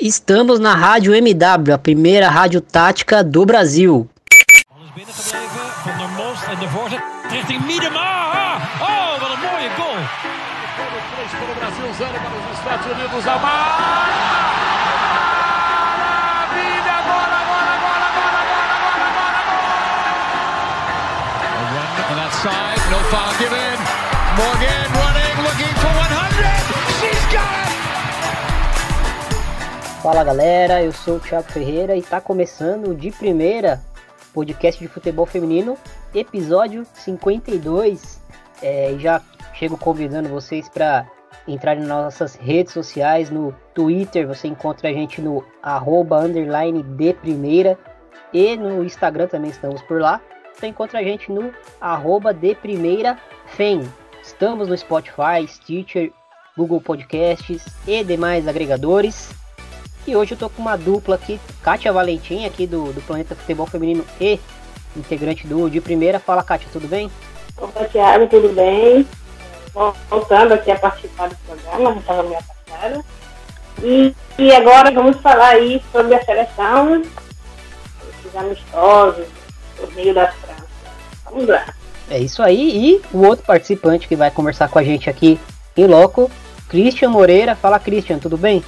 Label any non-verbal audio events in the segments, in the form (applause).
Estamos na Rádio MW, a primeira rádio tática do Brasil. Alles Fala galera, eu sou o Thiago Ferreira e está começando de primeira podcast de futebol feminino, episódio 52. É, já chego convidando vocês para entrar nas nossas redes sociais, no Twitter, você encontra a gente no arroba de primeira e no Instagram também estamos por lá. Você encontra a gente no arroba de primeira FEM. Estamos no Spotify, Stitcher, Google Podcasts e demais agregadores. E hoje eu tô com uma dupla aqui, Kátia Valentim, aqui do, do Planeta Futebol Feminino e integrante do De Primeira. Fala, Kátia, tudo bem? Opa, Thiago, tudo bem? Voltando aqui a participar do programa, já estava me afastada. E, e agora vamos falar aí sobre a seleção, os amistosos, torneio da França. Vamos lá. É isso aí. E o outro participante que vai conversar com a gente aqui em loco, Christian Moreira. Fala, Christian, tudo bem?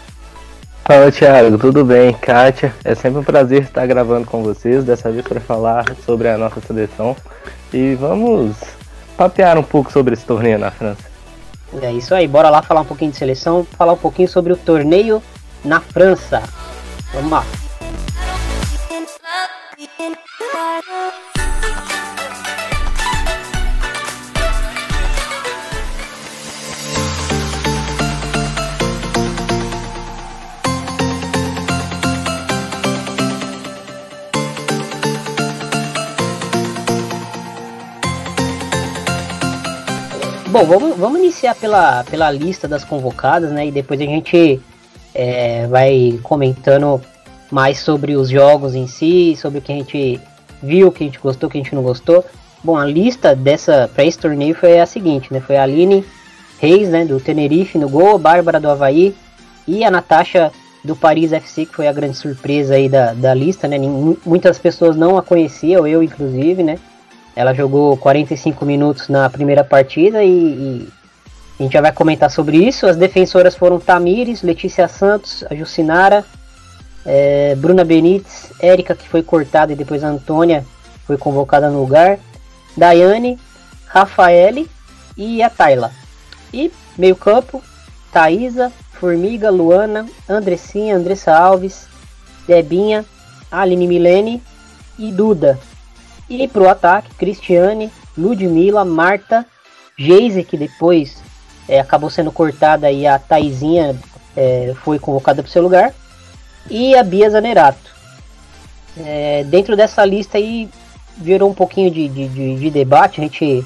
Fala, Thiago, tudo bem? Kátia, é sempre um prazer estar gravando com vocês, dessa vez para falar sobre a nossa seleção. E vamos papear um pouco sobre esse torneio na França. É isso aí, bora lá falar um pouquinho de seleção, falar um pouquinho sobre o torneio na França. Vamos lá. Bom, vamos, vamos iniciar pela, pela lista das convocadas, né? E depois a gente é, vai comentando mais sobre os jogos em si, sobre o que a gente viu, o que a gente gostou, o que a gente não gostou. Bom, a lista dessa para esse torneio foi a seguinte, né? Foi a Aline Reis, né, do Tenerife no gol, Bárbara do Havaí e a Natasha do Paris FC, que foi a grande surpresa aí da, da lista, né? Muitas pessoas não a conheciam, eu inclusive, né? Ela jogou 45 minutos na primeira partida e, e, a gente já vai comentar sobre isso. As defensoras foram Tamires, Letícia Santos, a Jucinara, é, Bruna Benites, Érica, que foi cortada, e depois a Antônia foi convocada no lugar, Daiane, Rafaele e a Tayla. E meio campo, Thaisa, Formiga, Luana, Andressinha, Andressa Alves, Debinha, Aline Milene e Duda. E para o ataque, Cristiane, Ludmilla, Marta, Geise, que depois é, acabou sendo cortada e a Taizinha é, foi convocada para o seu lugar, e a Bia Zanerato. É, dentro dessa lista aí virou um pouquinho de, de, de, de debate, a gente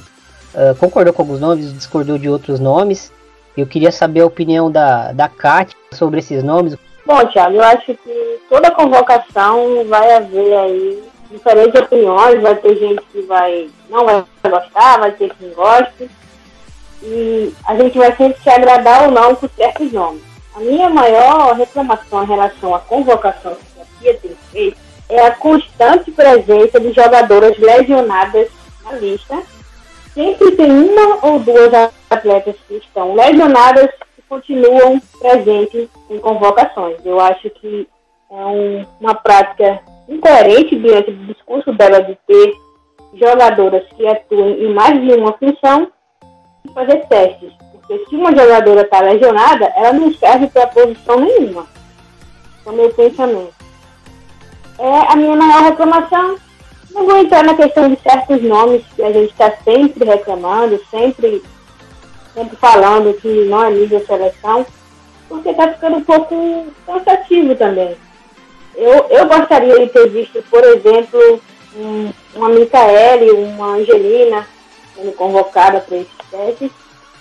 uh, concordou com alguns nomes, discordou de outros nomes. Eu queria saber a opinião da, da Kátia sobre esses nomes. Bom, Thiago, eu acho que toda convocação vai haver aí diferentes opiniões, vai ter gente que vai não vai gostar, vai ter quem goste. E a gente vai sempre se agradar ou não com certos nomes. A minha maior reclamação em relação à convocação que a FIA tem feito é a constante presença de jogadoras lesionadas na lista. Sempre tem uma ou duas atletas que estão lesionadas e continuam presentes em convocações. Eu acho que é um, uma prática incoerente diante do discurso dela de ter jogadoras que atuem em mais de uma função e fazer testes. Porque se uma jogadora está lesionada, ela não serve para posição nenhuma. É o meu pensamento. É a minha maior reclamação. Não vou entrar na questão de certos nomes que a gente está sempre reclamando, sempre, sempre falando que não é nível seleção, porque está ficando um pouco cansativo também. Eu, eu gostaria de ter visto, por exemplo, um, uma Micaele, uma Angelina sendo convocada para esses testes,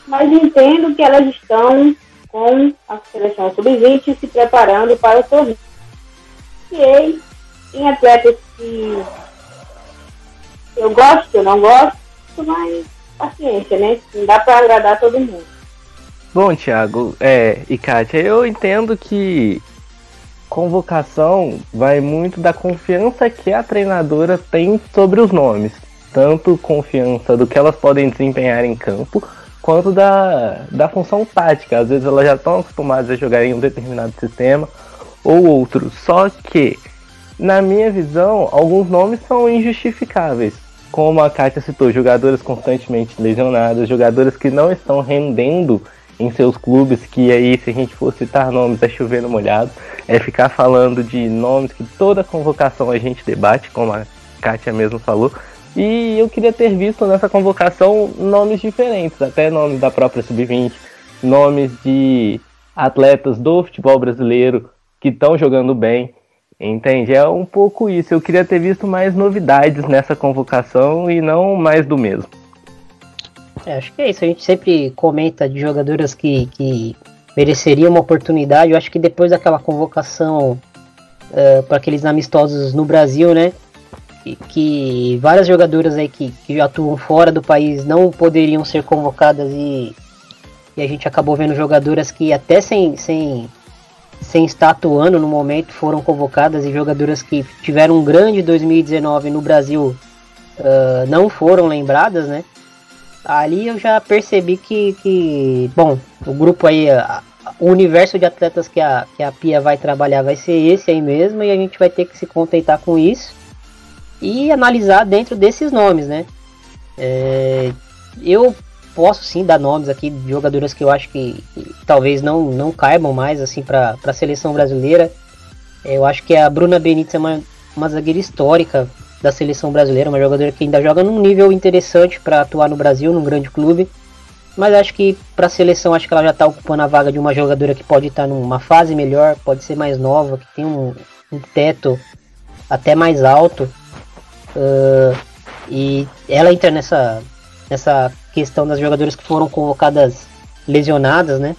mas entendo que elas estão com a seleção sub-20 se preparando para o torneio. E em atletas que eu gosto, eu não gosto, mas paciência, né? Não dá para agradar todo mundo. Bom, Thiago é, e Kátia, eu entendo que convocação vai muito da confiança que a treinadora tem sobre os nomes. Tanto confiança do que elas podem desempenhar em campo, quanto da, da função tática. Às vezes elas já estão acostumadas a jogar em um determinado sistema ou outro. Só que, na minha visão, alguns nomes são injustificáveis. Como a Kátia citou, jogadoras constantemente lesionadas, jogadoras que não estão rendendo em seus clubes, que aí se a gente for citar nomes é chover no molhado, é ficar falando de nomes que toda convocação a gente debate, como a Kátia mesmo falou. E eu queria ter visto nessa convocação nomes diferentes, até nomes da própria Sub-20, nomes de atletas do futebol brasileiro que estão jogando bem. Entende? É um pouco isso. Eu queria ter visto mais novidades nessa convocação e não mais do mesmo. É, acho que é isso. A gente sempre comenta de jogadoras que, que mereceriam uma oportunidade. Eu acho que depois daquela convocação uh, para aqueles amistosos no Brasil, né? Que, que várias jogadoras aí que, que atuam fora do país não poderiam ser convocadas e, e a gente acabou vendo jogadoras que até sem, sem, sem estar atuando no momento foram convocadas e jogadoras que tiveram um grande 2019 no Brasil uh, não foram lembradas, né? Ali eu já percebi que, que bom, o grupo aí, a, o universo de atletas que a, que a Pia vai trabalhar vai ser esse aí mesmo e a gente vai ter que se contentar com isso e analisar dentro desses nomes, né? É, eu posso sim dar nomes aqui de jogadoras que eu acho que, que talvez não, não caibam mais assim para a seleção brasileira. Eu acho que a Bruna Benítez é uma, uma zagueira histórica, da seleção brasileira, uma jogadora que ainda joga num nível interessante para atuar no Brasil, num grande clube. Mas acho que para a seleção, acho que ela já está ocupando a vaga de uma jogadora que pode estar tá numa fase melhor, pode ser mais nova, que tem um, um teto até mais alto. Uh, e ela entra nessa, nessa questão das jogadoras que foram convocadas lesionadas, né?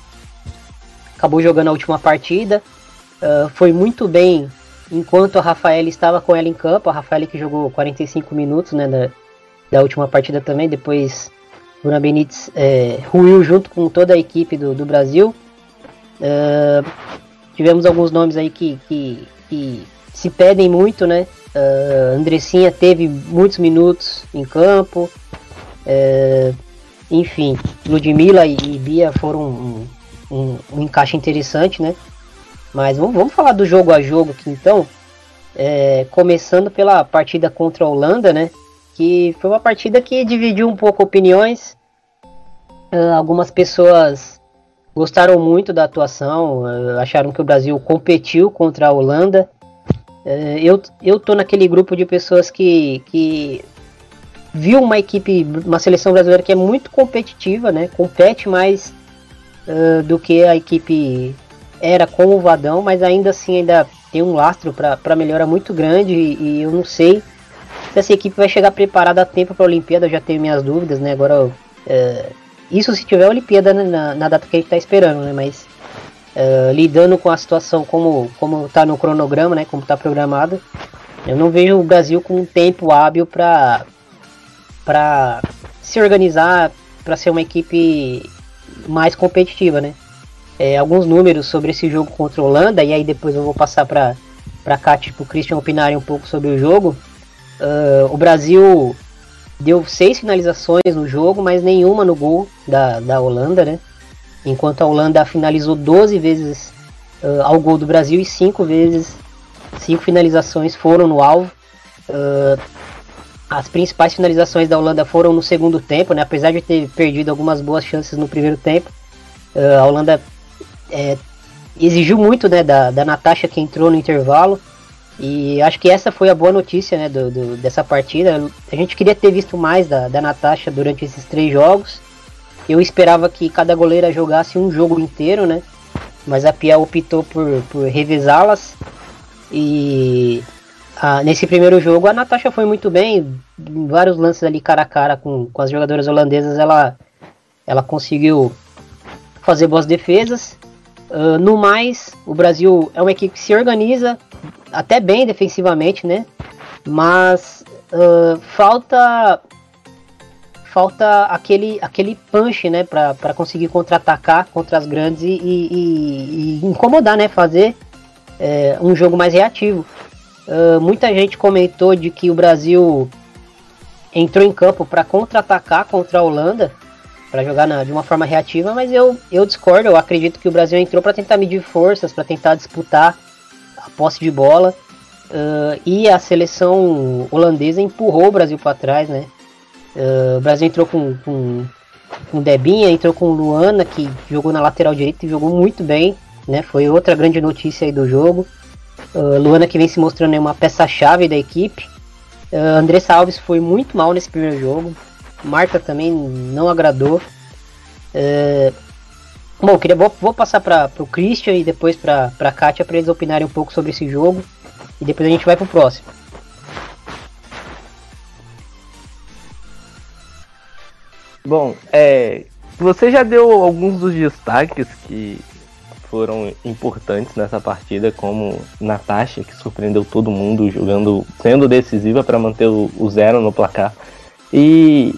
Acabou jogando a última partida, uh, foi muito bem enquanto a Rafaela estava com ela em campo, a Rafaela que jogou 45 minutos né, da, da última partida também, depois Bruna Benítez é, ruiu junto com toda a equipe do, do Brasil. Uh, tivemos alguns nomes aí que, que, que se pedem muito, né? Uh, Andressinha teve muitos minutos em campo. Uh, enfim, Ludmilla e, e Bia foram um, um, um encaixe interessante, né? Mas vamos, falar do jogo a jogo aqui então. É, começando pela partida contra a Holanda, né? Que foi uma partida que dividiu um pouco opiniões. Uh, algumas pessoas gostaram muito da atuação, uh, acharam que o Brasil competiu contra a Holanda. Uh, eu, eu tô naquele grupo de pessoas que, que viu uma equipe, uma seleção brasileira que é muito competitiva, né? Compete mais do que a equipe era com o Vadão, mas ainda assim ainda tem um lastro para melhora muito grande e, e, eu não sei se essa equipe vai chegar preparada a tempo para a Olimpíada, eu já tenho minhas dúvidas, né? Agora, é, isso se tiver a Olimpíada na, na, data que a gente está esperando, né? Mas é, lidando com a situação como como está no cronograma, né? Como está programado, eu não vejo o Brasil com um tempo hábil para para se organizar para ser uma equipe mais competitiva, né? É, alguns números sobre esse jogo contra a Holanda, e aí depois eu vou passar para para cá, tipo, o Christian opinarem um pouco sobre o jogo. Uh, o Brasil deu seis finalizações no jogo, mas nenhuma no gol da, da Holanda, né? Enquanto a Holanda finalizou 12 vezes uh, ao gol do Brasil e cinco vezes, cinco finalizações foram no alvo. Uh, as principais finalizações da Holanda foram no segundo tempo, né? Apesar de ter perdido algumas boas chances no primeiro tempo, a Holanda é, exigiu muito né, da, da Natasha que entrou no intervalo. E acho que essa foi a boa notícia né, do, do, dessa partida. A gente queria ter visto mais da, da Natasha durante esses três jogos. Eu esperava que cada goleira jogasse um jogo inteiro, né? Mas a Pia optou por, por revezá-las. E a, nesse primeiro jogo a Natasha foi muito bem. Em vários lances ali cara a cara com, com as jogadoras holandesas, ela, ela conseguiu fazer boas defesas. Uh, no mais, o Brasil é uma equipe que se organiza até bem defensivamente, né? Mas uh, falta falta aquele, aquele punch, né? Para conseguir contra-atacar contra as grandes e, e, e, incomodar, né? Fazer é, um jogo mais reativo. Uh, muita gente comentou de que o Brasil entrou em campo para contra-atacar contra a Holanda, para jogar na, de uma forma reativa, mas eu, eu discordo. Eu acredito que o Brasil entrou para tentar medir forças, para tentar disputar a posse de bola. Uh, e a seleção holandesa empurrou o Brasil para trás, né? Uh, o Brasil entrou com, com, com Debinha, entrou com Luana, que jogou na lateral direita e jogou muito bem, né? Foi outra grande notícia aí do jogo. Uh, Luana que vem se mostrando uma peça-chave da equipe. Uh, Andressa Alves foi muito mal nesse primeiro jogo. Marta também não agradou. Uh, bom, queria, vou, vou passar para o Christian e depois para a Kátia para eles opinarem um pouco sobre esse jogo. E depois a gente vai pro próximo. Bom, é, você já deu alguns dos destaques que foram importantes nessa partida, como Natasha, que surpreendeu todo mundo jogando, sendo decisiva para manter o, o, zero no placar. E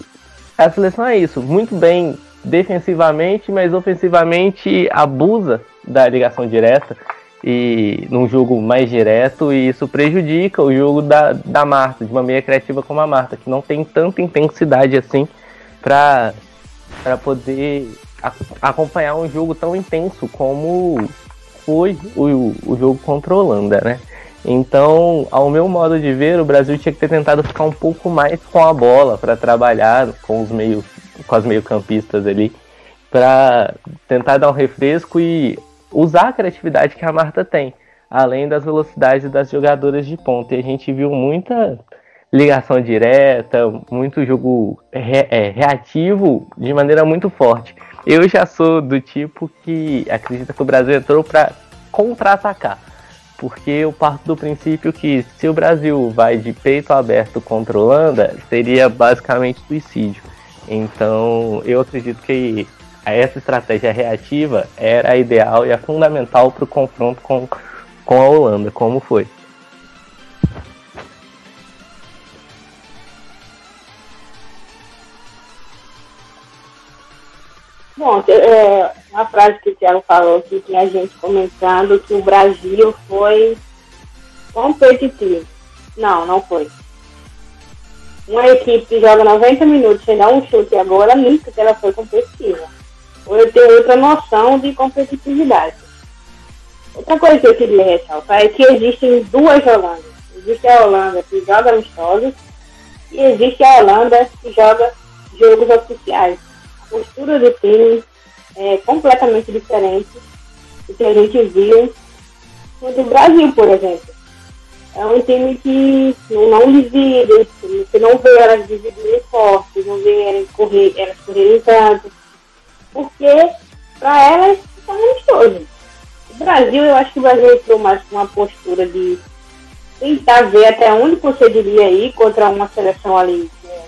a seleção é isso, muito bem defensivamente, mas ofensivamente abusa da ligação direta e num jogo mais direto e isso prejudica o jogo da, da Marta, de uma meia criativa como a Marta, que não tem tanta intensidade assim para poder a, acompanhar um jogo tão intenso como foi o, o jogo contra a Holanda, né? Então, ao meu modo de ver, o Brasil tinha que ter tentado ficar um pouco mais com a bola para trabalhar com os meio com as meio-campistas ali para tentar dar um refresco e usar a criatividade que a Marta tem, além das velocidades das jogadoras de ponta. E a gente viu muita ligação direta, muito jogo re é, reativo de maneira muito forte. Eu já sou do tipo que acredita que o Brasil entrou para contra-atacar. Porque eu parto do princípio que se o Brasil vai de peito aberto contra a Holanda, seria basicamente suicídio. Então eu acredito que essa estratégia reativa era a ideal e a fundamental para o confronto com, com a Holanda, como foi. Bom, é, uma frase que o Thiago falou que tinha gente comentando que o Brasil foi competitivo. Não, não foi. Uma equipe que joga 90 minutos sem dar um chute agora, nunca que ela foi competitiva. Ou eu tenho outra noção de competitividade. Outra coisa que eu queria ressaltar é que existem duas Holandas. Existe a Holanda que joga amistosos e existe a Holanda que joga jogos oficiais postura do time é completamente diferente do que a gente viu no Brasil, por exemplo. É um time que não divide, você não vê elas dividirem forte, não vê elas, correr, elas correrem tanto, porque para elas está todo. O Brasil, eu acho que o Brasil entrou mais com uma postura de tentar ver até onde conseguiria ir contra uma seleção ali que é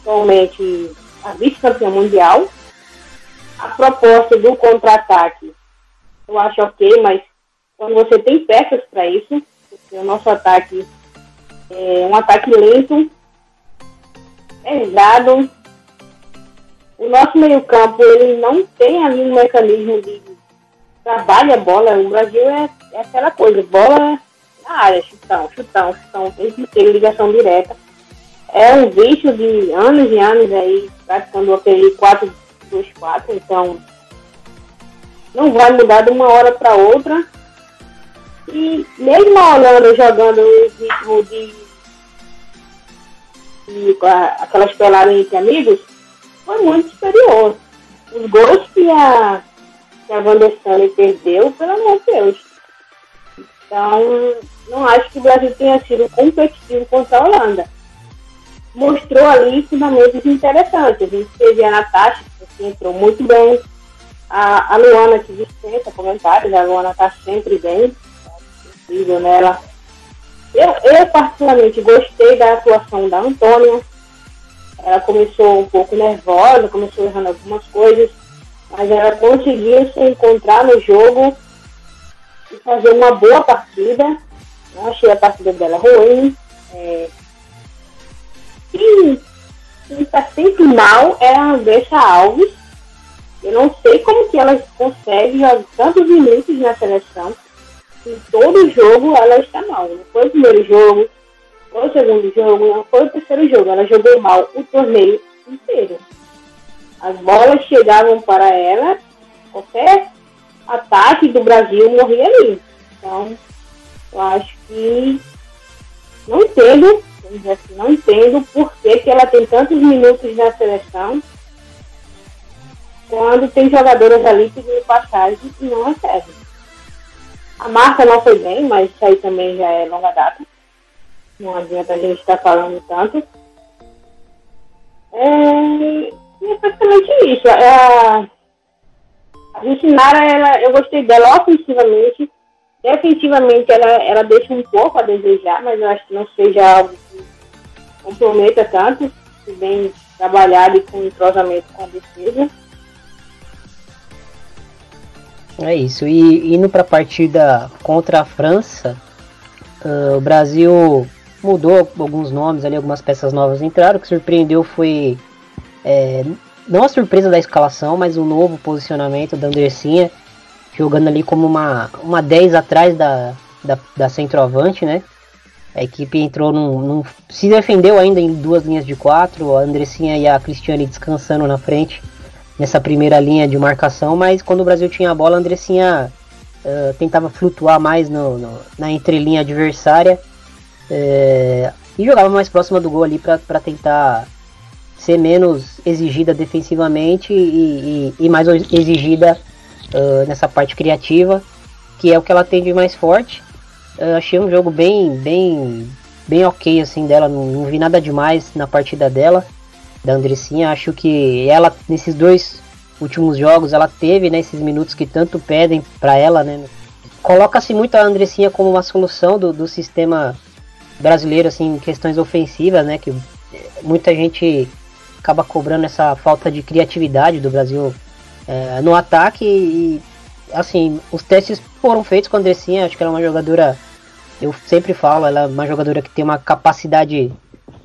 atualmente a vice-campeã mundial. A proposta do contra-ataque eu acho ok, mas quando você tem peças para isso, o nosso ataque é um ataque lento, pesado. O nosso meio-campo ele não tem ali um mecanismo de trabalho a bola. O Brasil é, é aquela coisa, bola na área, chutão, chutão, chutão, tem que ter ligação direta é um vício de anos e anos aí, praticando aquele 4-2-4, então não vai mudar de uma hora para outra. E mesmo a Holanda jogando o ritmo de, de aquelas peladas entre amigos, foi muito superior. Os gols que a, que a Van der perdeu, pelo amor de Deus. Então, não acho que o Brasil tenha sido competitivo contra a Holanda mostrou ali fundamentos interessantes. A gente teve a Natasha, que entrou muito bem, a, a Luana, que dispensa comentários, a Luana está sempre bem, incrível nela. Eu, eu, particularmente, gostei da atuação da Antônia. Ela começou um pouco nervosa, começou errando algumas coisas, mas ela conseguiu se encontrar no jogo e fazer uma boa partida. Não achei a partida dela ruim. É, quem está sempre mal é a Andressa Alves. Eu não sei como que ela consegue jogar tantos minutos na seleção. em todo jogo ela está mal. Não foi o primeiro jogo, foi o segundo jogo, não foi o terceiro jogo. Ela jogou mal o torneio inteiro. As bolas chegavam para ela, qualquer ataque do Brasil morria ali. Então, eu acho que não entendo, assim, não entendo por que, que ela tem tantos minutos na seleção quando tem jogadoras ali pedindo passagem e não recebe. A marca não foi bem, mas isso aí também já é longa data. Não adianta a gente estar falando tanto. É, é praticamente isso. É a, a Jucinara, ela, eu gostei dela ofensivamente. Defensivamente, ela, ela deixa um pouco a desejar, mas eu acho que não seja algo que comprometa tanto, se bem trabalhado e com entrosamento com a defesa. É isso. E indo para a partida contra a França, uh, o Brasil mudou alguns nomes ali, algumas peças novas entraram. O que surpreendeu foi é, não a surpresa da escalação, mas o novo posicionamento da Andressinha, jogando ali como uma, uma 10 atrás da, da, da centroavante, né? A equipe entrou num, num, se defendeu ainda em duas linhas de quatro, a Andressinha e a Cristiane descansando na frente nessa primeira linha de marcação, mas quando o Brasil tinha a bola, a Andressinha uh, tentava flutuar mais no, no, na entrelinha adversária uh, e jogava mais próxima do gol ali para tentar ser menos exigida defensivamente e, e, e mais exigida uh, nessa parte criativa, que é o que ela tem de mais forte. achei um jogo bem, bem, bem ok assim dela, não, não vi nada demais na partida dela da Andressinha. Acho que ela, nesses dois últimos jogos, ela teve né, esses minutos que tanto pedem para ela. Né? Coloca-se muito a Andressinha como uma solução do, do sistema brasileiro assim, em questões ofensivas, né? Que muita gente acaba cobrando essa falta de criatividade do Brasil é, no ataque e assim, os testes foram feitos com a Andressinha, acho que ela é uma jogadora, eu sempre falo, ela é uma jogadora que tem uma capacidade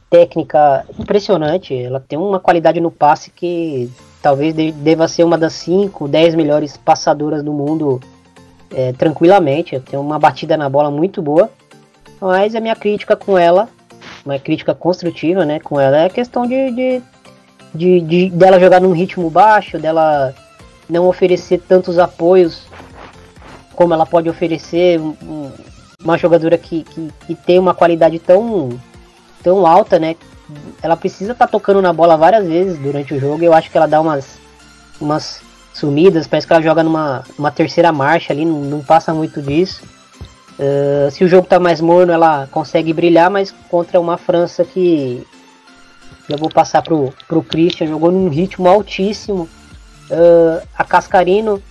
técnica impressionante. Ela tem uma qualidade no passe que talvez deva ser uma das 5, 10 melhores passadoras do mundo é, tranquilamente. Tem uma batida na bola muito boa. Mas a minha crítica com ela, uma crítica construtiva, né, com ela é a questão de, de, de, de dela jogar num ritmo baixo, dela não oferecer tantos apoios como ela pode oferecer um, uma jogadora que, que, que tem uma qualidade tão tão alta, né? Ela precisa estar tá tocando na bola várias vezes durante o jogo. Eu acho que ela dá umas, umas sumidas, parece que ela joga numa uma terceira marcha ali, não, não passa muito disso. Uh, se o jogo tá mais morno, ela consegue brilhar, mas contra uma França que já vou passar pro, pro Christian, jogou num ritmo altíssimo. Uh, a Cascarino,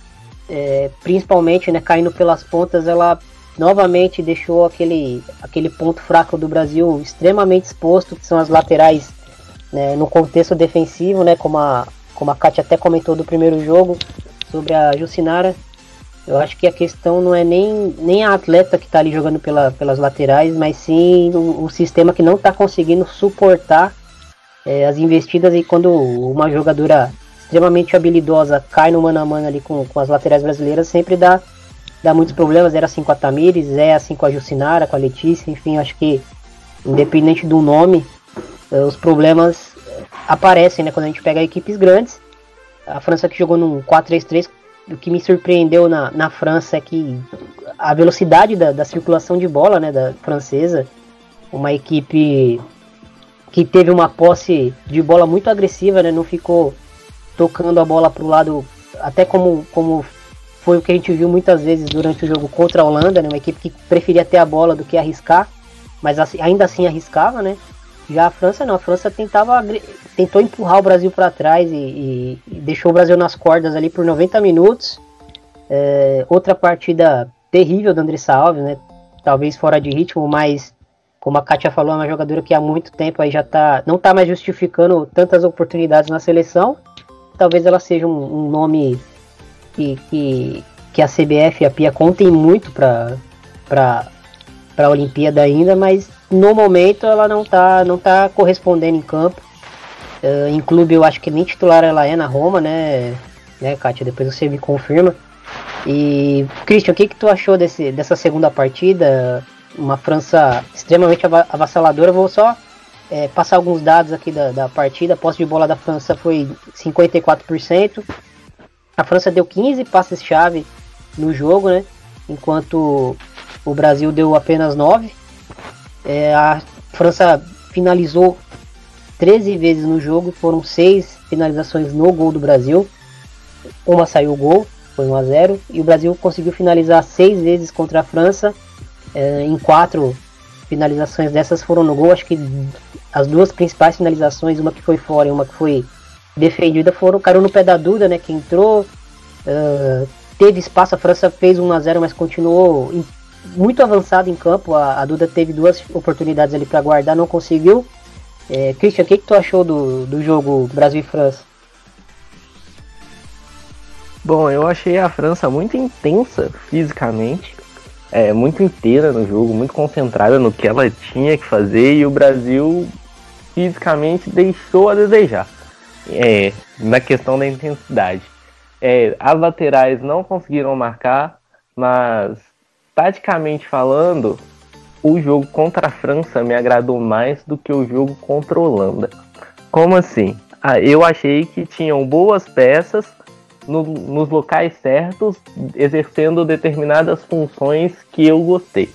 é, principalmente, né, caindo pelas pontas, ela novamente deixou aquele, aquele ponto fraco do Brasil extremamente exposto, que são as laterais né, no contexto defensivo, né, como, a, como a Kátia até comentou do primeiro jogo sobre a Jucinara. Eu acho que a questão não é nem, nem a atleta que está ali jogando pela, pelas laterais, mas sim o, o sistema que não está conseguindo suportar é, as investidas e quando uma jogadora extremamente habilidosa cai no mano a mano ali com, com as laterais brasileiras, sempre dá dá muitos problemas. Era assim com a Tamires, é assim com a Jucinara, com a Letícia, enfim, acho que independente do nome, eh, os problemas eh, aparecem né, quando a gente pega equipes grandes. A França que jogou num 4-3-3, o que me surpreendeu na, na França é que a velocidade da, da circulação de bola né, da francesa, uma equipe que teve uma posse de bola muito agressiva, né, não ficou tocando a bola para o lado, até como, como foi o que a gente viu muitas vezes durante o jogo contra a Holanda, né? Uma equipe que preferia ter a bola do que arriscar, mas assim, ainda assim arriscava, né? Já a França não, a França tentava tentou empurrar o Brasil para trás e, e, e, deixou o Brasil nas cordas ali por 90 minutos. É, outra partida terrível do Andressa Alves, né? Talvez fora de ritmo, mas como a Kátia falou, é uma jogadora que há muito tempo aí já tá, não tá mais justificando tantas oportunidades na seleção. Talvez ela seja um, um nome que, que, que a CBF e a PIA contem muito para a Olimpíada ainda, mas no momento ela não está não tá correspondendo em campo. Uh, em clube eu acho que nem titular ela é na Roma, né, né, Kátia? Depois você me confirma. E, Christian, o que, que tu achou desse, dessa segunda partida? Uma França extremamente avassaladora. Vou só é, passar alguns dados aqui da, da partida. A posse de bola da França foi 54%. A França deu 15 passes-chave no jogo, né? Enquanto o Brasil deu apenas 9. É, a França finalizou 13 vezes no jogo, foram 6 finalizações no gol do Brasil. Uma saiu o gol, foi 1 a 0 e o Brasil conseguiu finalizar 6 vezes contra a França. É, em 4 finalizações dessas foram no gol. Acho que as duas principais finalizações, uma que foi fora e uma que foi defendida, foram caiu no pé da Duda, né? Que entrou, uh, teve espaço. A França fez 1 a 0 mas continuou muito avançado em campo. A, a Duda teve duas oportunidades ali para guardar, não conseguiu. É, Christian, o que, que tu achou do, do jogo Brasil e França? Bom, eu achei a França muito intensa fisicamente, é, muito inteira no jogo, muito concentrada no que ela tinha que fazer e o Brasil fisicamente deixou a desejar é, na questão da intensidade. É, as laterais não conseguiram marcar, mas taticamente falando, o jogo contra a França me agradou mais do que o jogo contra a Holanda. Como assim? Ah, eu achei que tinham boas peças no, nos locais certos, exercendo determinadas funções que eu gostei.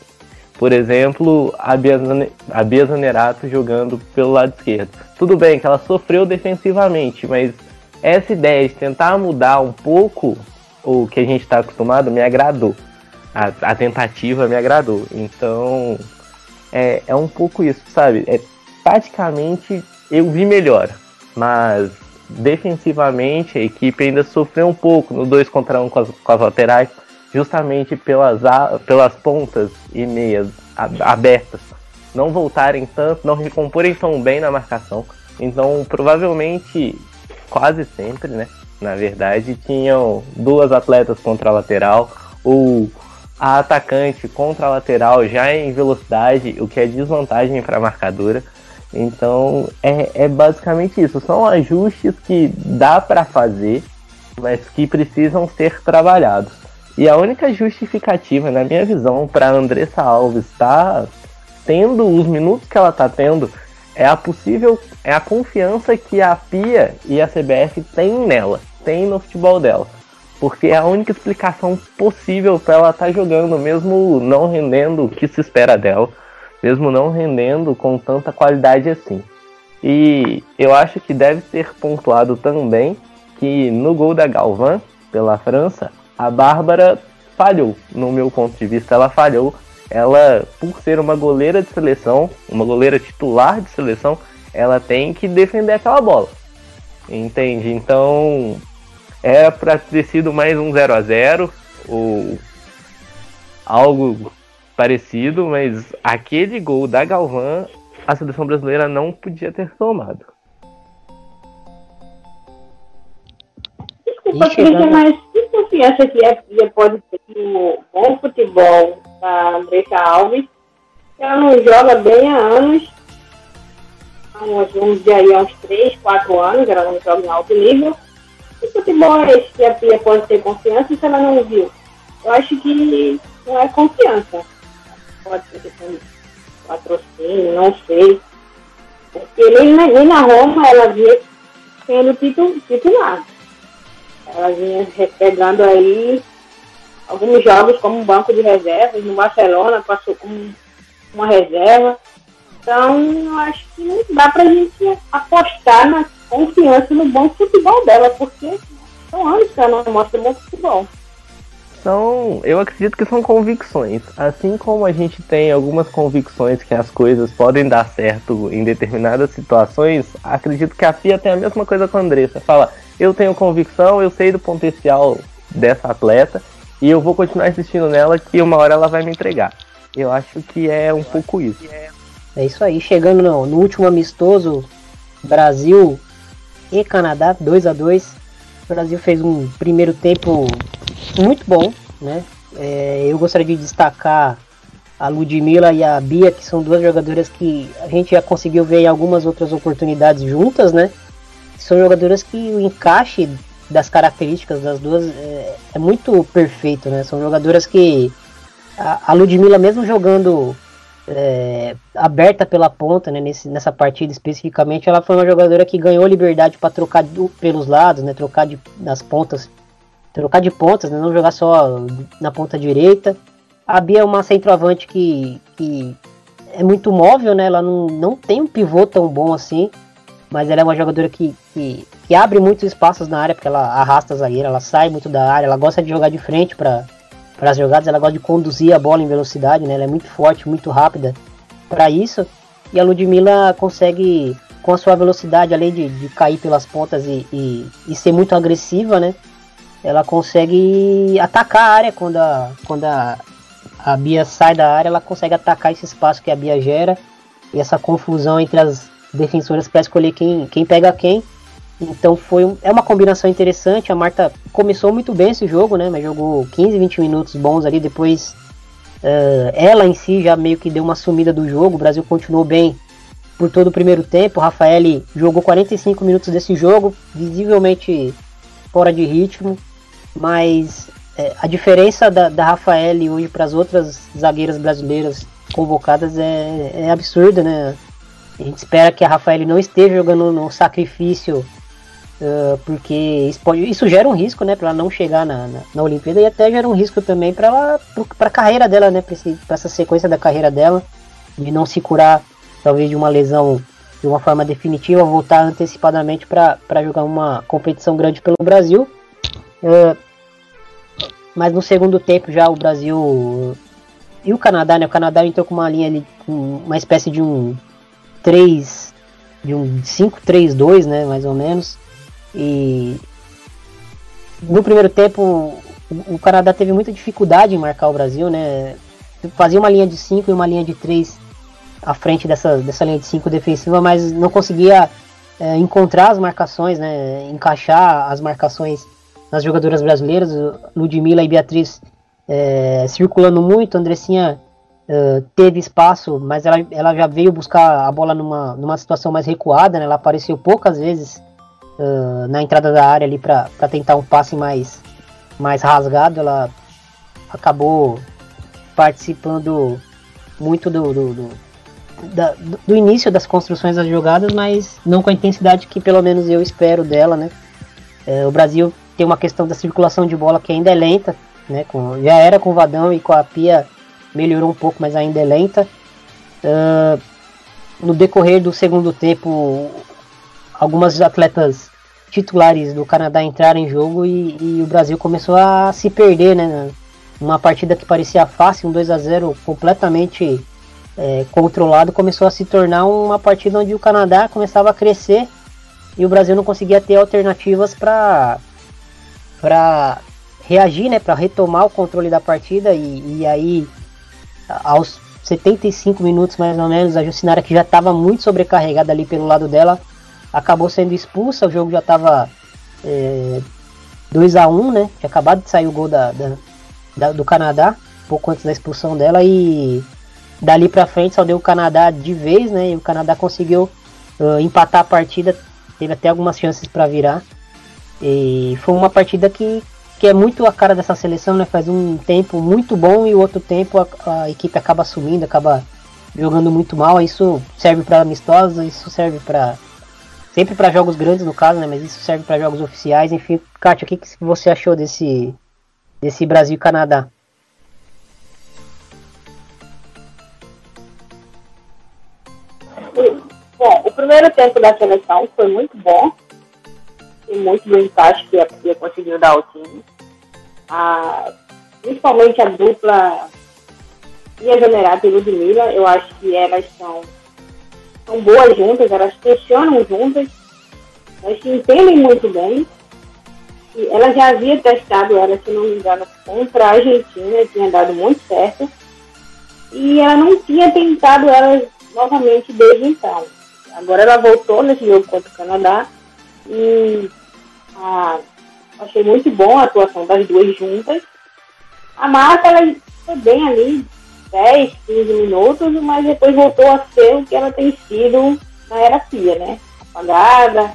Por exemplo, a Bia, Zanerato jogando pelo lado esquerdo. Tudo bem que ela sofreu defensivamente, mas essa ideia de tentar mudar um pouco o que a gente está acostumado me agradou a, a tentativa me agradou. Então, é, é um pouco isso, sabe? É, praticamente eu vi melhor, mas defensivamente a equipe ainda sofreu um pouco no 2 contra 1 um com, as, com as laterais, justamente pelas, pelas pontas e meias abertas não voltarem tanto, não recomporem tão bem na marcação. Então, provavelmente, quase sempre, né? Na verdade, tinham duas atletas contra a lateral, ou a atacante contra a lateral já em velocidade, o que é desvantagem para a marcadora. Então é, é basicamente isso. São ajustes que dá para fazer, mas que precisam ser trabalhados. E a única justificativa, na minha visão, para Andressa Alves estar tá tendo os minutos que ela está tendo é a possível, é a confiança que a PIA e a CBF têm nela, têm no futebol dela porque é a única explicação possível para ela estar tá jogando, mesmo não rendendo o que se espera dela, mesmo não rendendo com tanta qualidade assim. E eu acho que deve ser pontuado também que no gol da Galvan pela França, a Bárbara falhou, no meu ponto de vista, ela falhou. Ela, por ser uma goleira de seleção, uma goleira titular de seleção, ela tem que defender aquela bola. Entende? Então, era para ter sido mais um 0 a 0 ou algo parecido, mas aquele gol da Galvão a seleção brasileira não podia ter tomado. Desculpa, Cristian, mas que confiança que é, pode ter no bom futebol da Andressa Alves? Ela não joga bem há anos, vamos dizer aí, há uns 3, 4 anos, ela não joga em alto nível que futebol é esse que a Pia pode ter confiança se ela não viu? Eu acho que não é confiança. Pode ser questão de patrocínio, não sei. Porque nem, nem na Roma ela vinha sendo titu, titular. Ela vinha pegando aí alguns jogos como banco de reservas. No Barcelona passou como uma reserva. Então, eu acho que não dá pra gente apostar na confiança no bom futebol dela, porque são anos que ela não mostra bom futebol. São, eu acredito que são convicções. Assim como a gente tem algumas convicções que as coisas podem dar certo em determinadas situações, acredito que a FIA tem a mesma coisa com a Andressa. Fala, eu tenho convicção, eu sei do potencial dessa atleta e eu vou continuar insistindo nela que uma hora ela vai me entregar. Eu acho que é um pouco isso. É isso aí, chegando no, no último amistoso, Brasil e Canadá, 2 a 2 O Brasil fez um primeiro tempo muito bom, né? É, eu gostaria de destacar a Ludmilla e a Bia, que são duas jogadoras que a gente já conseguiu ver em algumas outras oportunidades juntas, né? São jogadoras que o encaixe das características das duas é, é muito perfeito, né? São jogadoras que a, a Ludmilla mesmo jogando é, aberta pela ponta, né, nesse, nessa partida especificamente, ela foi uma jogadora que ganhou liberdade para trocar do, pelos lados, né, trocar de, das pontas, trocar de pontas, né, não jogar só na ponta direita. A Bia é uma centroavante que, que é muito móvel, né, ela não, não tem um pivô tão bom assim, mas ela é uma jogadora que, que, que abre muitos espaços na área, porque ela arrasta a zagueira, ela sai muito da área, ela gosta de jogar de frente para para as jogadas, ela gosta de conduzir a bola em velocidade, né? Ela é muito forte, muito rápida para isso. E a Ludmilla consegue, com a sua velocidade, além de, de cair pelas pontas e, e, e, ser muito agressiva, né? Ela consegue atacar a área quando a, quando a, a Bia sai da área, ela consegue atacar esse espaço que a Bia gera e essa confusão entre as defensoras para escolher quem, quem pega quem. Então foi é uma combinação interessante. A Marta começou muito bem esse jogo, né? Mas jogou 15, 20 minutos bons ali. Depois uh, ela em si já meio que deu uma sumida do jogo. O Brasil continuou bem por todo o primeiro tempo. O Rafael jogou 45 minutos desse jogo, visivelmente fora de ritmo. Mas é, a diferença da, da Rafael hoje para as outras zagueiras brasileiras convocadas é, é absurda, né? A gente espera que a Rafael não esteja jogando no sacrifício Uh, porque isso, pode, isso gera um risco, né, para ela não chegar na, na, na, Olimpíada e até gera um risco também para ela, para a carreira dela, né, para essa sequência da carreira dela, de não se curar talvez de uma lesão de uma forma definitiva, voltar antecipadamente para jogar uma competição grande pelo Brasil. Uh, mas no segundo tempo já o Brasil e o Canadá, né, o Canadá entrou com uma linha ali, uma espécie de um 3 de um 5-3-2, né, mais ou menos e no primeiro tempo o Canadá teve muita dificuldade em marcar o Brasil, né? Fazia uma linha de 5 e uma linha de 3 à frente dessa, dessa linha de 5 defensiva, mas não conseguia é, encontrar as marcações, né? Encaixar as marcações nas jogadoras brasileiras, Ludmilla e Beatriz é, circulando muito, Andressinha é, teve espaço, mas ela, ela já veio buscar a bola numa, numa situação mais recuada, né? Ela apareceu poucas vezes uh, na entrada da área ali para tentar um passe mais, mais rasgado. Ela acabou participando muito do, do, do, da, do, início das construções das jogadas, mas não com a intensidade que pelo menos eu espero dela, né? Uh, o Brasil tem uma questão da circulação de bola que ainda é lenta, né? Com, já era com o Vadão e com a Pia melhorou um pouco, mas ainda é lenta. Uh, no decorrer do segundo tempo, algumas atletas titulares do Canadá entraram em jogo e, e, o Brasil começou a se perder, né? Uma partida que parecia fácil, um 2 a 0 completamente é, controlado, começou a se tornar uma partida onde o Canadá começava a crescer e o Brasil não conseguia ter alternativas para para reagir, né, para retomar o controle da partida e, e aí aos 75 minutos mais ou menos a Jucinara que já estava muito sobrecarregada ali pelo lado dela acabou sendo expulsa, o jogo já estava é, 2 a 1 né? Tinha acabado de sair o gol da, da, da, do Canadá, pouco antes da expulsão dela, e dali pra frente só deu o Canadá de vez, né? E o Canadá conseguiu uh, empatar a partida, teve até algumas chances para virar. E foi uma partida que, que é muito a cara dessa seleção, né? Faz um tempo muito bom e o outro tempo a, a equipe acaba sumindo, acaba jogando muito mal. Isso serve para amistosos, isso serve para Sempre para jogos grandes, no caso, né? Mas isso serve para jogos oficiais. Enfim, Kátia, o que, que você achou desse, desse Brasil e Canadá? Bom, o primeiro tempo da seleção foi muito bom. E muito do empate que a Pia conseguiu dar ao time. Principalmente a dupla Pia Generata e Ludmilla, eu acho que elas são são boas juntas, elas funcionam juntas, elas se entendem muito bem. E ela já havia testado ela, se não me engano, contra a Argentina, tinha dado muito certo. E ela não tinha tentado ela novamente desde então. Agora ela voltou nesse jogo contra o Canadá e achei muito bom a atuação das duas juntas. A Marta ela foi bem ali, 10, 15 minutos, mas depois voltou a ser o que ela tem sido na era FIA, né? Apagada,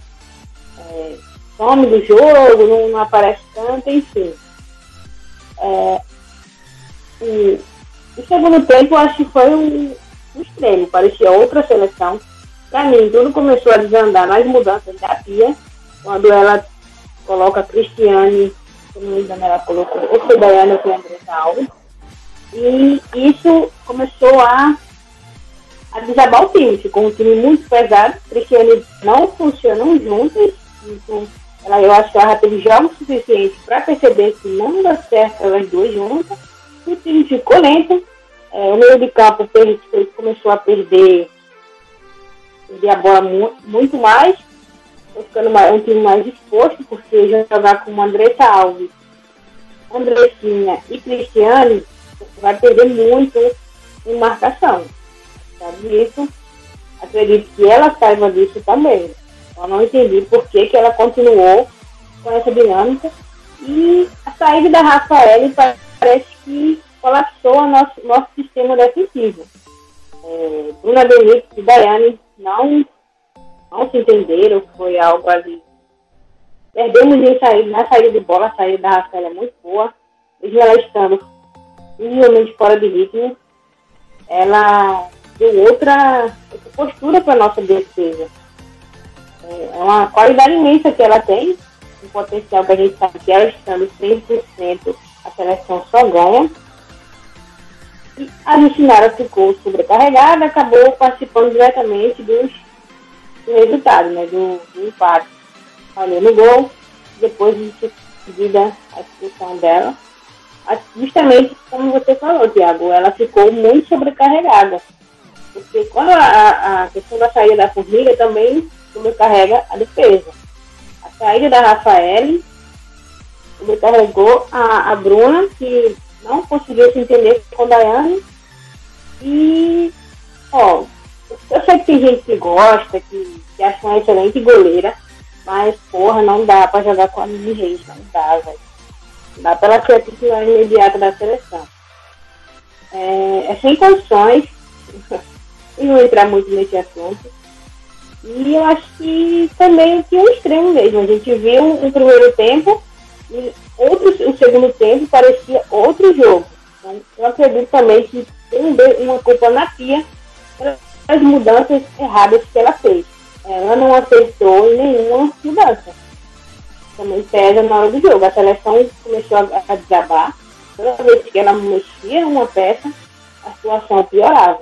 é, some do jogo, não, não aparece tanto, enfim. É, e, o segundo tempo, eu acho que foi um, um extremo, parecia outra seleção. Para mim, tudo começou a desandar nas mudanças da Pia, quando ela coloca Cristiane, se não ela colocou o foi Dayana ou André Alves. E isso começou a, a desabar o time. Ficou um time muito pesado. Cristiane não funcionam juntos. Então, ela, eu acho que ela teve jogos suficientes para perceber que não dá certo elas duas juntas. O time ficou lento. É, o meio de campo começou a perder, perder a bola mu muito mais. Ficando mais, um time mais exposto, porque jogar com Andressa Alves, Andressinha e Cristiane vai perder muito em marcação. Sabe isso? Acredito que ela saiba disso também. Eu não entendi por que, que ela continuou com essa dinâmica. E a saída da Rafael parece que colapsou o nosso, nosso sistema defensivo. É, Bruna Benítez e Daiane não, não se entenderam, foi algo ali. Perdemos em saída, na saída de bola, a saída da Rafael é muito boa. Mesmo ela estando minimamente fora de ritmo, ela deu outra, outra postura para a nossa defesa. É, é uma qualidade imensa que ela tem, um potencial que a gente sabe que ela estando 100%, a seleção só ganha. E a Justinara ficou sobrecarregada, acabou participando diretamente dos, do resultado, né, do, do empate. Falhou no gol, depois de seguida a expulsão dela justamente como você falou, Tiago, ela ficou muito sobrecarregada. Porque quando a, a questão da saída da formiga também sobrecarrega a defesa. A saída da Rafael sobrecarregou a, a Bruna, que não conseguiu se entender com a Daiane. E, ó, eu sei que tem gente que gosta, que, que acha uma excelente goleira, mas, porra, não dá pra jogar com a Mini Reis, não dá, velho. Dá pela ser a titular imediata da seleção. É, é sem condições, e (laughs) não entrar muito nesse assunto. E eu acho que também que é um extremo mesmo. A gente viu um primeiro tempo e outro, o segundo tempo parecia outro jogo. Então, eu acredito também que tem uma culpa na Pia pelas mudanças erradas que ela fez. Ela não acertou em nenhuma mudança também pesa na hora do jogo. A seleção começou a, a desabar. Toda vez que ela mexia uma peça, a situação piorava.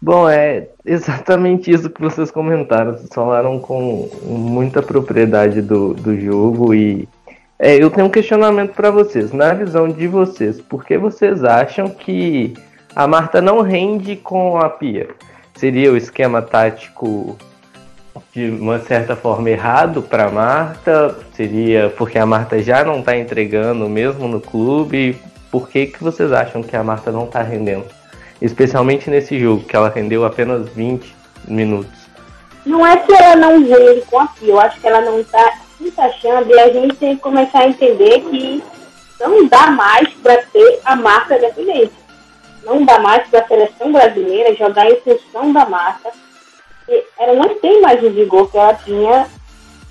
Bom, é exatamente isso que vocês comentaram. Vocês falaram com muita propriedade do, do jogo e é, eu tenho um questionamento para vocês. Na visão de vocês, por que vocês acham que a Marta não rende com a Pia? Seria o esquema tático de uma certa forma errado para Marta? Seria porque a Marta já não está entregando mesmo no clube? Por que, que vocês acham que a Marta não está rendendo? Especialmente nesse jogo, que ela rendeu apenas 20 minutos. Não é que ela não rende com a Pia, eu acho que ela não está encaixando e a gente tem que começar a entender que não dá mais para ter a marca independente. Não dá mais para a seleção brasileira jogar em função da marca ela não tem mais o vigor que ela tinha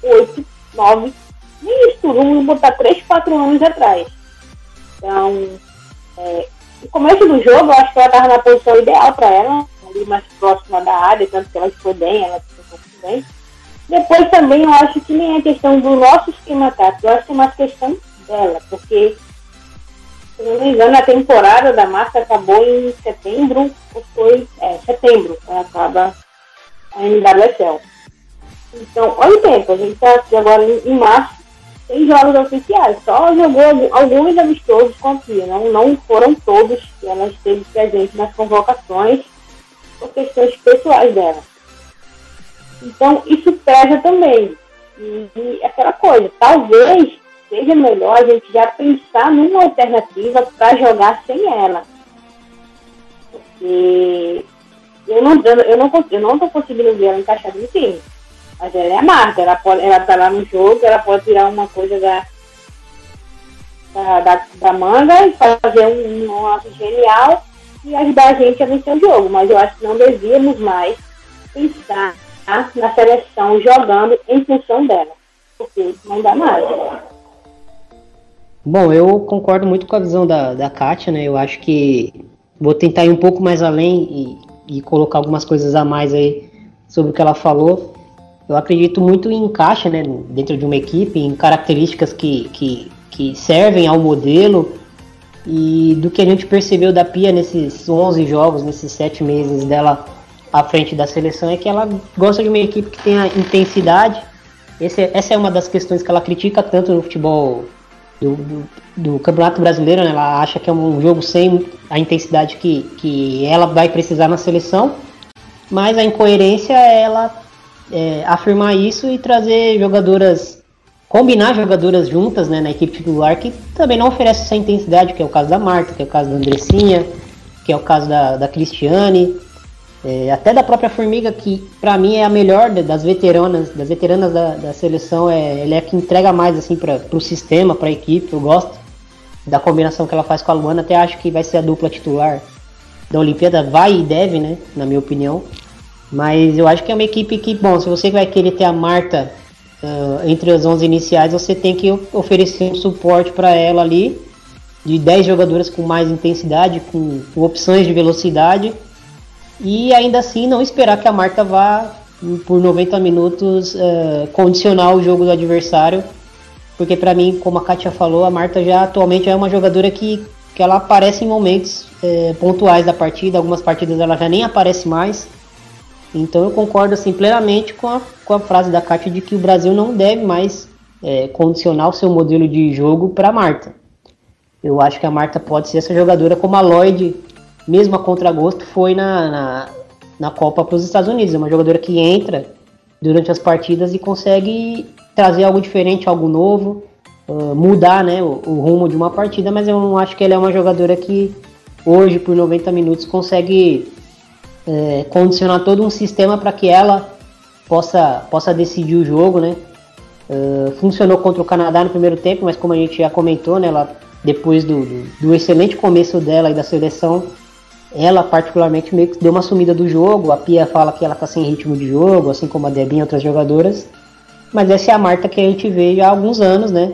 8, 9, nem isso vamos botar 3, 4 anos atrás. Então, é, no começo do jogo, eu acho que ela estava na posição ideal para ela, ali mais próxima da área, tanto que ela foi bem, ela ficou bem. Depois também eu acho que nem é questão do nosso esquema tático, eu acho que é mais questão dela, porque, se não me engano, a temporada da Márcia acabou em setembro, ou foi, é, setembro, ela acaba a. Então, olha o tempo, a gente está agora em, março, tem jogos oficiais, só jogou alguns amistosos com a Pia, não, não foram todos que ela esteve presente nas convocações por questões pessoais dela. Então, isso pesa também. E, e aquela coisa, talvez seja melhor a gente já pensar numa alternativa para jogar sem ela. Porque eu não, eu não, eu não conseguindo ver ela encaixada no time. Mas ela é a marca, ela, pode, ela tá lá no jogo, ela pode tirar uma coisa da, da, da, da manga e fazer um, um ato genial e ajudar a gente a vencer o jogo. Mas eu acho que não devíamos mais pensar na seleção jogando em função dela. porque não dá mais. Bom, eu concordo muito com a visão da, da Kátia, né? Eu acho que vou tentar ir um pouco mais além e, e colocar algumas coisas a mais aí sobre o que ela falou. Eu acredito muito em encaixe, né, dentro de uma equipe, em características que, que, que servem ao modelo e do que a gente percebeu da Pia nesses 11 jogos, nesses 7 meses dela à frente da seleção, é que ela gosta de uma equipe que tenha intensidade. Esse, essa é uma das questões que ela critica tanto no futebol do, do, do, Campeonato Brasileiro, né? ela acha que é um jogo sem a intensidade que, que ela vai precisar na seleção, mas a incoerência é ela é, afirmar isso e trazer jogadoras, combinar jogadoras juntas né, na equipe titular que também não oferece essa intensidade, que é o caso da Marta, que é o caso da Andressinha, que é o caso da, da Cristiane, é, até da própria Formiga, que para mim é a melhor das veteranas, das veteranas da, da seleção, é, ela é a que entrega mais assim para o sistema, para a equipe, eu gosto da combinação que ela faz com a Luana, até acho que vai ser a dupla titular da Olimpíada, vai e deve, né, na minha opinião. Mas eu acho que é uma equipe que, bom, se você vai querer ter a Marta uh, entre as 11 iniciais, você tem que oferecer um suporte para ela ali, de 10 jogadoras com mais intensidade, com, com opções de velocidade e ainda assim não esperar que a Marta vá por 90 minutos uh, condicionar o jogo do adversário, porque para mim, como a Kátia falou, a Marta já atualmente é uma jogadora que, que ela aparece em momentos uh, pontuais da partida, algumas partidas ela já nem aparece mais. Então eu concordo assim plenamente com a, com a frase da Kátia de que o Brasil não deve mais é, condicionar o seu modelo de jogo para a Marta. Eu acho que a Marta pode ser essa jogadora como a Lloyd mesmo a contragosto, foi na, na, na Copa para os Estados Unidos. É uma jogadora que entra durante as partidas e consegue trazer algo diferente, algo novo, uh, mudar né, o, o, rumo de uma partida, mas eu não acho que ela é uma jogadora que hoje, por 90 minutos, consegue é, condicionar todo um sistema para que ela possa, possa decidir o jogo, né? Uh, funcionou contra o Canadá no primeiro tempo, mas como a gente já comentou, né, ela, depois do, do, do excelente começo dela e da seleção, ela particularmente meio que deu uma sumida do jogo. A Pia fala que ela tá sem ritmo de jogo, assim como a Debinha e outras jogadoras. Mas essa é a Marta que a gente vê há alguns anos, né?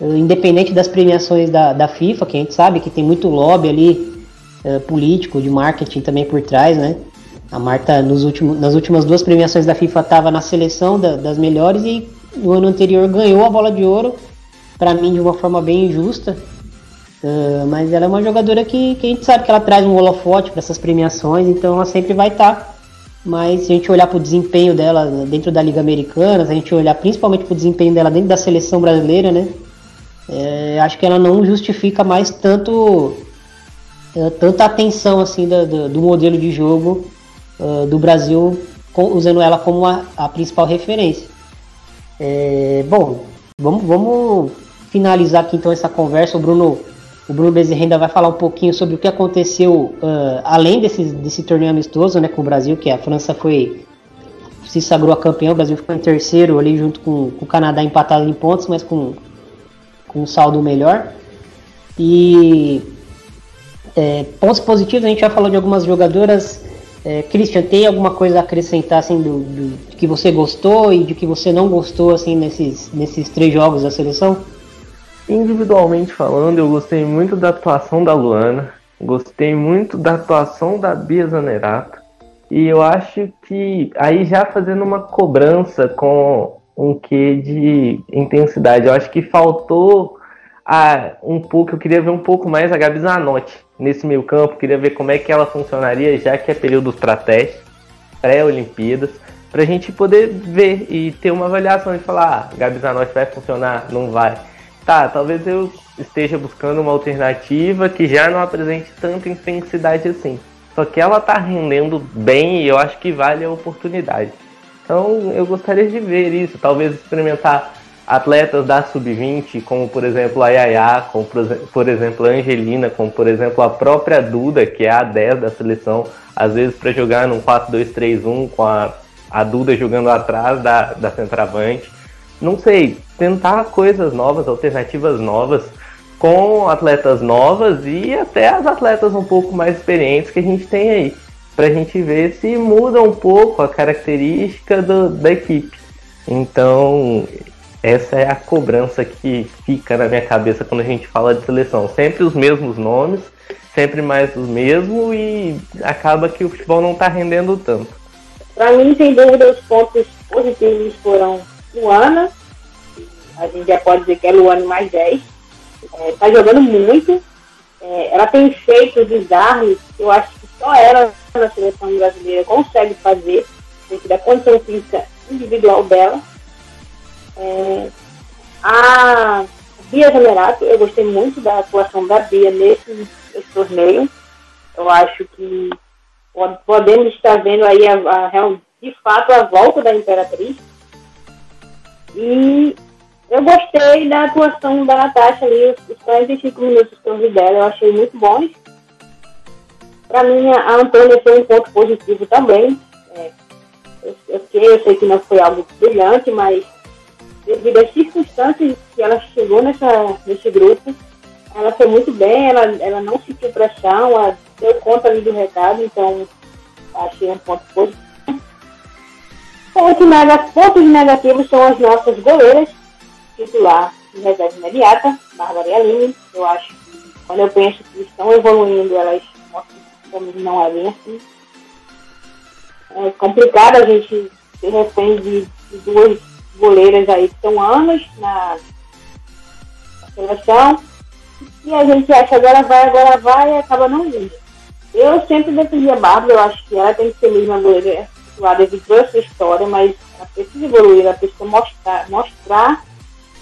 Independente das premiações da, da FIFA, que a gente sabe que tem muito lobby ali uh, político, de marketing também por trás, né? A Marta nos últimos, nas últimas duas premiações da FIFA estava na seleção da, das melhores e no ano anterior ganhou a bola de ouro, para mim de uma forma bem injusta. Uh, mas ela é uma jogadora que, que, a gente sabe que ela traz um holofote para essas premiações, então ela sempre vai estar. Tá. Mas se a gente olhar para o desempenho dela dentro da Liga Americana, se a gente olhar principalmente para o desempenho dela dentro da seleção brasileira, né? É, acho que ela não justifica mais tanto é, tanta atenção assim do, do, modelo de jogo uh, do Brasil, com, usando ela como a, a principal referência. É, bom, vamos, vamos finalizar aqui então essa conversa. O Bruno o Bruno Bezerra ainda vai falar um pouquinho sobre o que aconteceu uh, além desse, desse torneio amistoso né, com o Brasil, que a França foi se sagrou a campeão, o Brasil ficou em terceiro ali junto com, com o Canadá empatado em pontos, mas com, com um saldo melhor. E é, pontos positivos, a gente já falou de algumas jogadoras. É, Christian, tem alguma coisa a acrescentar assim, do, do, que você gostou e de que você não gostou assim nesses, nesses três jogos da seleção? Individualmente falando, eu gostei muito da atuação da Luana, gostei muito da atuação da Bia Zanerato, e eu acho que aí já fazendo uma cobrança com um quê de intensidade, eu acho que faltou a, um pouco, eu queria ver um pouco mais a Gabi Zanotti nesse meio campo, queria ver como é que ela funcionaria, já que é período para teste, pré-Olimpíadas, para a gente poder ver e ter uma avaliação e falar, ah, Gabi Zanotti vai funcionar, não vai tá, talvez eu esteja buscando uma alternativa que já não apresente tanta intensidade assim. Só que ela tá rendendo bem e eu acho que vale a oportunidade. Então eu gostaria de ver isso, talvez experimentar atletas da sub-20, como por exemplo a Yaya, como por exemplo a Angelina, como por exemplo a própria Duda, que é a 10 da seleção, às vezes para jogar num 4-2-3-1 com a, a Duda jogando atrás da, da centroavante não sei, tentar coisas novas, alternativas novas, com atletas novas e até as atletas um pouco mais experientes que a gente tem aí, para a gente ver se muda um pouco a característica do, da equipe. Então, essa é a cobrança que fica na minha cabeça quando a gente fala de seleção. Sempre os mesmos nomes, sempre mais os mesmos e acaba que o futebol não está rendendo tanto. Para mim, sem dúvida, os pontos positivos foram Luana, a gente já pode dizer que é Luana mais 10, está é, jogando muito, é, ela tem feito bizarros que eu acho que só ela na seleção brasileira consegue fazer, dentro da condição física individual dela. É, a Bia Zanerato, eu gostei muito da atuação da Bia nesse, nesse torneio. Eu acho que podemos estar vendo aí a, a, de fato a volta da Imperatriz. E eu gostei da atuação da Natasha ali, os 45 minutos que eu vi dela, eu achei muito bons. Para mim, a Antônia foi um ponto positivo também. É, eu, eu, eu sei que não foi algo brilhante, mas devido às circunstâncias que ela chegou nessa, nesse grupo, ela foi muito bem, ela, ela não sentiu pressão, ela deu conta ali do recado, então achei um ponto positivo. Pontos, pontos negativos são as nossas goleiras, titular de reserva imediata, Bárbara e Aline. Eu acho que quando eu penso que estão evoluindo, elas mostram que não é bem assim. É complicado a gente se refém de, de duas goleiras aí que estão anos na, na seleção. E a gente acha agora vai, agora vai e acaba não indo. Eu sempre defendi a Bárbara, eu acho que ela tem que ser a goleira titular devido a história, mas ela precisa evoluir, ela precisa mostrar, mostrar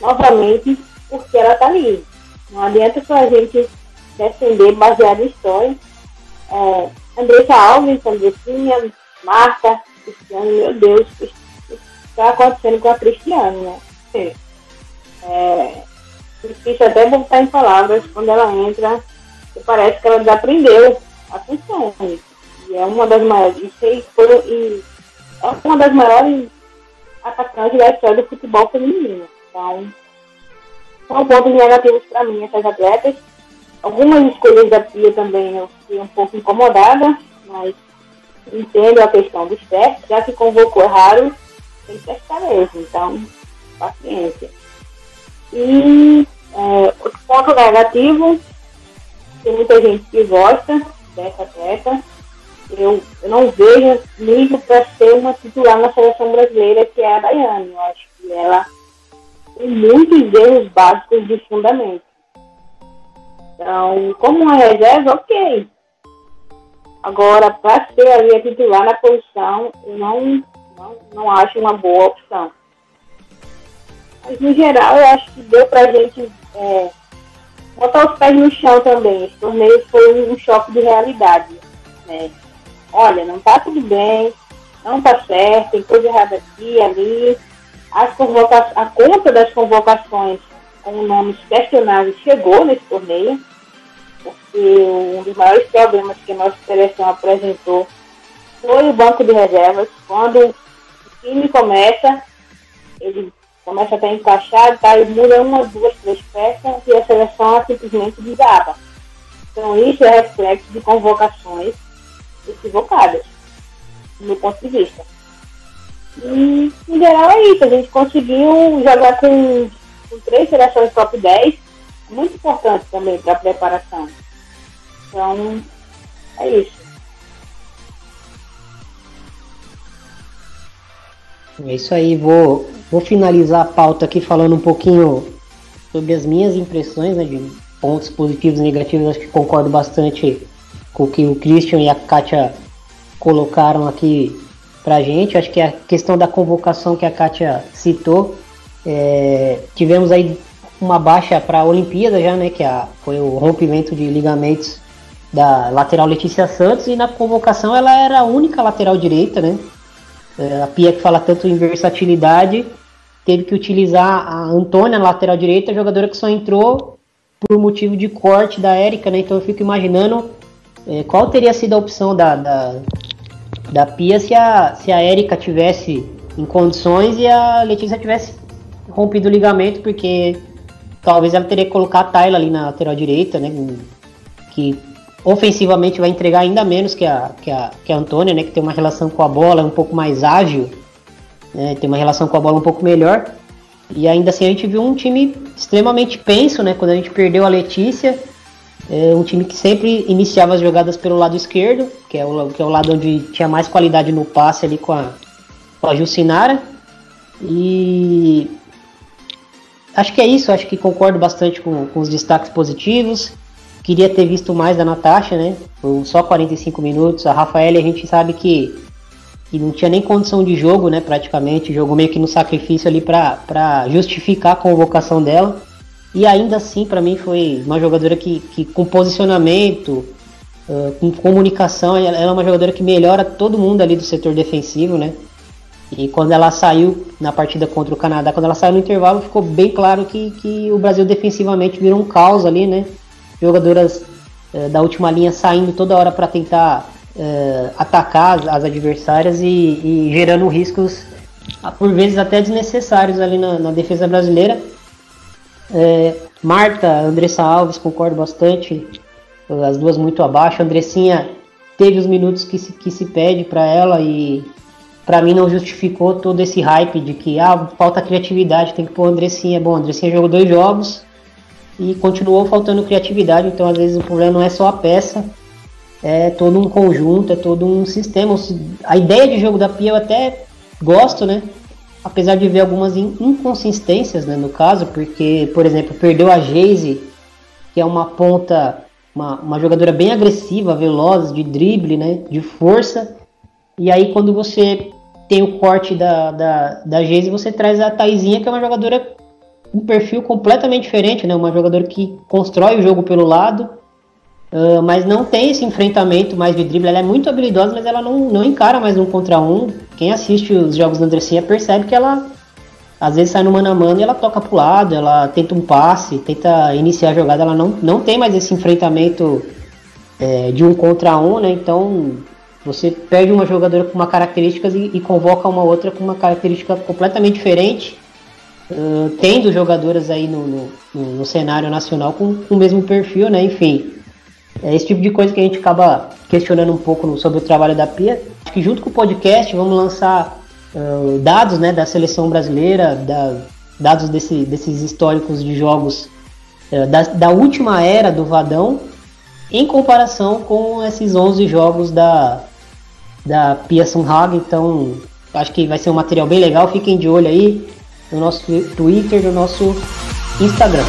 novamente porque ela está ali. Não adianta só a gente defender baseado em história. É, Andressa Alves, Andressinha, Marta, Cristiano, meu Deus, o que está acontecendo com a Cristiane, né? É, é difícil até voltar em palavras quando ela entra, parece que ela desaprendeu a função. E é uma das maiores, e foi, e é uma das maiores atacantes da história do futebol feminino. Então, são pontos negativos para mim essas atletas. Algumas escolhas da Pia também eu fiquei um pouco incomodada, mas entendo a questão dos testes, já que convocou raro, tem que testar mesmo, então, paciência. E é, outro ponto negativo, tem muita gente que gosta dessa atleta, eu, eu não vejo nível para ser uma titular na seleção brasileira, que é a Daiane. Eu acho que ela tem muitos erros básicos de fundamento. Então, como uma reserva, ok. Agora, para ser ali a titular na posição, eu não, não, não acho uma boa opção. Mas, no geral, eu acho que deu para a gente é, botar os pés no chão também. Esse torneio foi um choque de realidade. Né? Olha, não está tudo bem, não está certo, tem coisa errada aqui, ali as convoca a conta das convocações com nomes questionáveis chegou nesse torneio, porque um dos maiores problemas que a nossa seleção apresentou foi o banco de reservas. Quando o time começa, ele começa a estar encaixado, tá, e muda uma, duas, três peças e a seleção simplesmente desaba. Então isso é reflexo de convocações equivocadas, meu ponto de vista. E, em geral, é isso. A gente conseguiu jogar com, com três seleções top 10, muito importante também para a preparação. Então, é isso. É isso aí, vou, vou finalizar a pauta aqui falando um pouquinho sobre as minhas impressões né, de pontos positivos e negativos. Acho que concordo bastante com o que o Christian e a Kátia colocaram aqui pra gente. Acho que a questão da convocação que a Kátia citou, é, tivemos aí uma baixa para a Olimpíada já, né? Que a, foi o rompimento de ligamentos da lateral Letícia Santos e na convocação ela era a única lateral direita, né? É, a Pia que fala tanto em versatilidade teve que utilizar a Antônia lateral direita, jogadora que só entrou por motivo de corte da Érica, né? Então eu fico imaginando qual teria sido a opção da, da, da Pia se a, se a Erika tivesse em condições e a Letícia tivesse rompido o ligamento, porque talvez ela teria que colocar a Tayla ali na lateral direita, né? Que ofensivamente vai entregar ainda menos que a, que a, que a Antônia, né? Que tem uma relação com a bola um pouco mais ágil, né, tem uma relação com a bola um pouco melhor. E ainda assim a gente viu um time extremamente penso, né? Quando a gente perdeu a Letícia, é um time que sempre iniciava as jogadas pelo lado esquerdo, que é o, que é o lado onde tinha mais qualidade no passe ali com a, com a Jucinara. E acho que é isso, acho que concordo bastante com, com os destaques positivos. Queria ter visto mais da Natasha, né? só 45 minutos. A Rafaela a gente sabe que, que não tinha nem condição de jogo, né? Praticamente, jogou meio que no sacrifício ali para justificar a convocação dela. E ainda assim, para mim, foi uma jogadora que, que com posicionamento, uh, com comunicação, ela é uma jogadora que melhora todo mundo ali do setor defensivo, né? E quando ela saiu na partida contra o Canadá, quando ela saiu no intervalo, ficou bem claro que, que o Brasil defensivamente virou um caos ali, né? Jogadoras uh, da última linha saindo toda hora para tentar uh, atacar as, as adversárias e, e, gerando riscos, por vezes até desnecessários ali na, na defesa brasileira. É, Marta, Andressa Alves, concordo bastante. As duas muito abaixo. Andressinha teve os minutos que se, que se pede para ela e para mim não justificou todo esse hype de que ah, falta criatividade, tem que pôr Andressinha. Bom, Andressinha jogou dois jogos e continuou faltando criatividade, então às vezes o problema não é só a peça, é todo um conjunto, é todo um sistema. A ideia de jogo da Pia eu até gosto, né? Apesar de ver algumas inconsistências né, no caso, porque, por exemplo, perdeu a Geise, que é uma ponta, uma, uma jogadora bem agressiva, veloz, de drible, né, de força, e aí quando você tem o corte da, da, da Geise, você traz a Taizinha, que é uma jogadora um perfil completamente diferente, né, uma jogadora que constrói o jogo pelo lado, Uh, mas não tem esse enfrentamento mais de drible. Ela é muito habilidosa, mas ela não, não encara mais um contra um. Quem assiste os jogos da Andressinha percebe que ela às vezes sai no mano a mano e ela toca pro lado, ela tenta um passe, tenta iniciar a jogada, ela não, não tem mais esse enfrentamento é, de um contra um, né? Então você perde uma jogadora com uma característica e, e convoca uma outra com uma característica completamente diferente. Uh, tendo jogadoras aí no, no, no, cenário nacional com, com o mesmo perfil, né? Enfim, é esse tipo de coisa que a gente acaba questionando um pouco sobre o trabalho da Pia. Acho que junto com o podcast vamos lançar uh, dados né, da seleção brasileira, da, dados desse, desses históricos de jogos uh, da, da, última era do Vadão, em comparação com esses 11 jogos da, da Pia Sunhag. Então, acho que vai ser um material bem legal. Fiquem de olho aí no nosso Twitter, no nosso Instagram.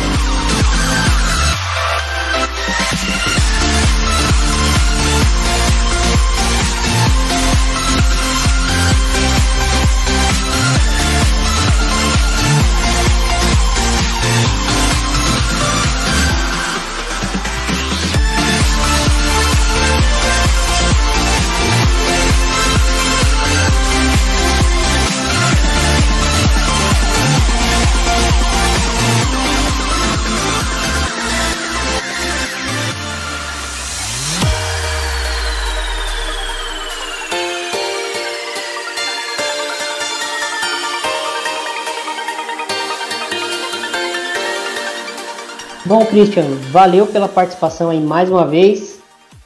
Bom, Christian, valeu pela participação aí mais uma vez.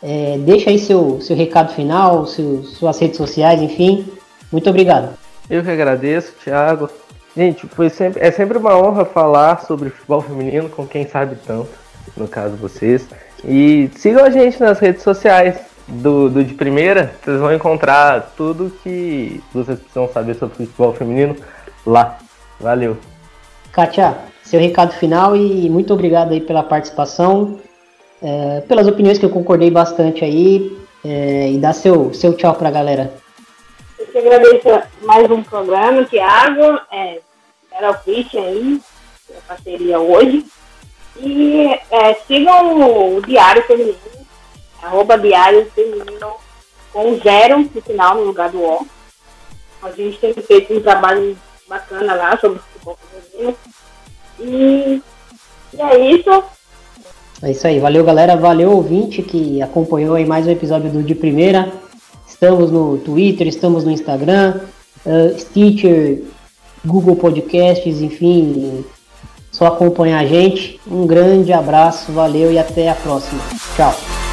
É, deixa aí seu, seu recado final, seu, suas redes sociais, enfim. Muito obrigado. Eu que agradeço, Thiago. Gente, foi sempre, é sempre uma honra falar sobre futebol feminino com quem sabe tanto, no caso vocês. E sigam a gente nas redes sociais do, do de primeira, vocês vão encontrar tudo que vocês precisam saber sobre futebol feminino lá. Valeu. Kátia, seu recado final e muito obrigado aí pela participação, é, pelas opiniões que eu concordei bastante aí é, e dá seu, seu tchau para a galera. Eu te agradeço mais um programa, Thiago, é, era o Christian aí, a parceria hoje. E é, sigam o Diário Feminino, arroba Diário Feminino com zero no final no lugar do O. A gente tem feito um trabalho bacana lá sobre futebol feminino e, e é isso. É isso aí, valeu galera, valeu ouvinte que acompanhou aí mais um episódio do De Primeira. Estamos no Twitter, estamos no Instagram, uh, Stitcher, Google Podcasts, enfim, só acompanhar a gente. Um grande abraço, valeu e até a próxima. Tchau.